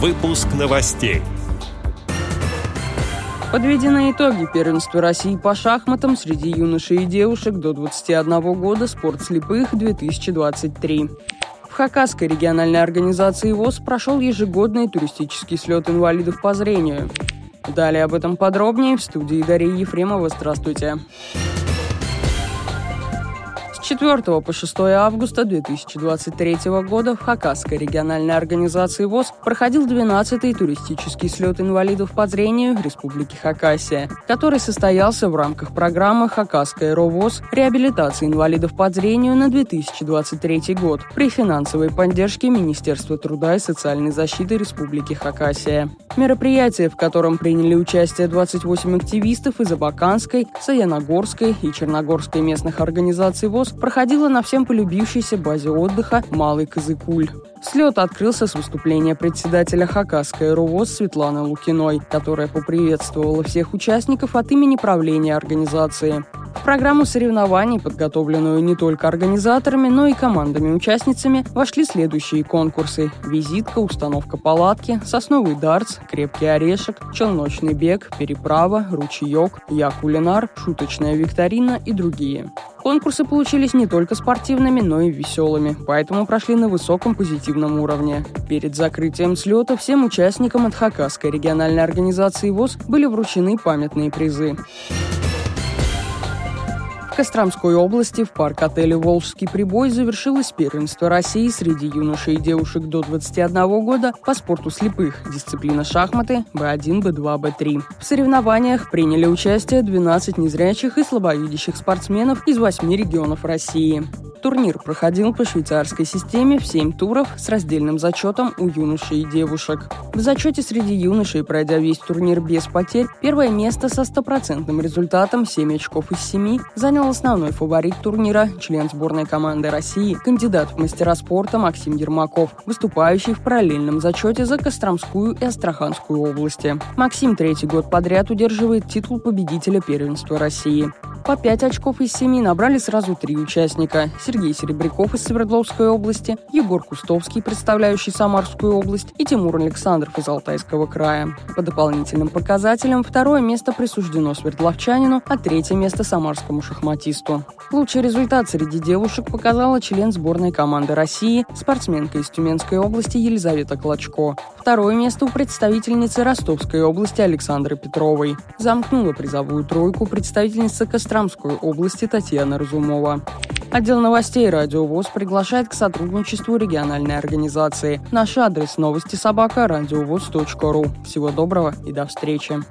Выпуск новостей. Подведены итоги первенства России по шахматам среди юношей и девушек до 21 года «Спорт слепых 2023». В Хакасской региональной организации ВОЗ прошел ежегодный туристический слет инвалидов по зрению. Далее об этом подробнее в студии Дарьи Ефремова. Здравствуйте. Здравствуйте. 4 по 6 августа 2023 года в Хакасской региональной организации ВОЗ проходил 12-й туристический слет инвалидов по зрению Республики Хакасия, который состоялся в рамках программы «Хакасская РОВОЗ. Реабилитация инвалидов по зрению на 2023 год» при финансовой поддержке Министерства труда и социальной защиты Республики Хакасия. Мероприятие, в котором приняли участие 28 активистов из Абаканской, Саяногорской и Черногорской местных организаций ВОЗ, проходила на всем полюбившейся базе отдыха Малый Козыкуль. Слет открылся с выступления председателя Хакасской РУВОЗ Светланы Лукиной, которая поприветствовала всех участников от имени правления организации. В программу соревнований, подготовленную не только организаторами, но и командами-участницами, вошли следующие конкурсы. Визитка, установка палатки, сосновый дартс, крепкий орешек, челночный бег, переправа, ручеек, я кулинар, шуточная викторина и другие. Конкурсы получились не только спортивными, но и веселыми, поэтому прошли на высоком позитивном уровне. Перед закрытием слета всем участникам от Хакасской региональной организации ВОЗ были вручены памятные призы. Костромской области в парк-отеле «Волжский прибой» завершилось первенство России среди юношей и девушек до 21 года по спорту слепых, дисциплина шахматы Б1, Б2, Б3. В соревнованиях приняли участие 12 незрячих и слабовидящих спортсменов из 8 регионов России. Турнир проходил по швейцарской системе в 7 туров с раздельным зачетом у юношей и девушек. В зачете среди юношей, пройдя весь турнир без потерь, первое место со стопроцентным результатом 7 очков из 7 занял основной фаворит турнира, член сборной команды России, кандидат в мастера спорта Максим Ермаков, выступающий в параллельном зачете за Костромскую и Астраханскую области. Максим третий год подряд удерживает титул победителя первенства России. По 5 очков из 7 набрали сразу три участника. Сергей Серебряков из Свердловской области, Егор Кустовский, представляющий Самарскую область, и Тимур Александров из Алтайского края. По дополнительным показателям второе место присуждено Свердловчанину, а третье место самарскому шахматисту. Лучший результат среди девушек показала член сборной команды России, спортсменка из Тюменской области Елизавета Клочко. Второе место у представительницы Ростовской области Александры Петровой. Замкнула призовую тройку представительница Костромской области Татьяна Разумова. Отдел новостей «Радио ВОЗ» приглашает к сотрудничеству региональной организации. Наш адрес – новости собака ру. Всего доброго и до встречи.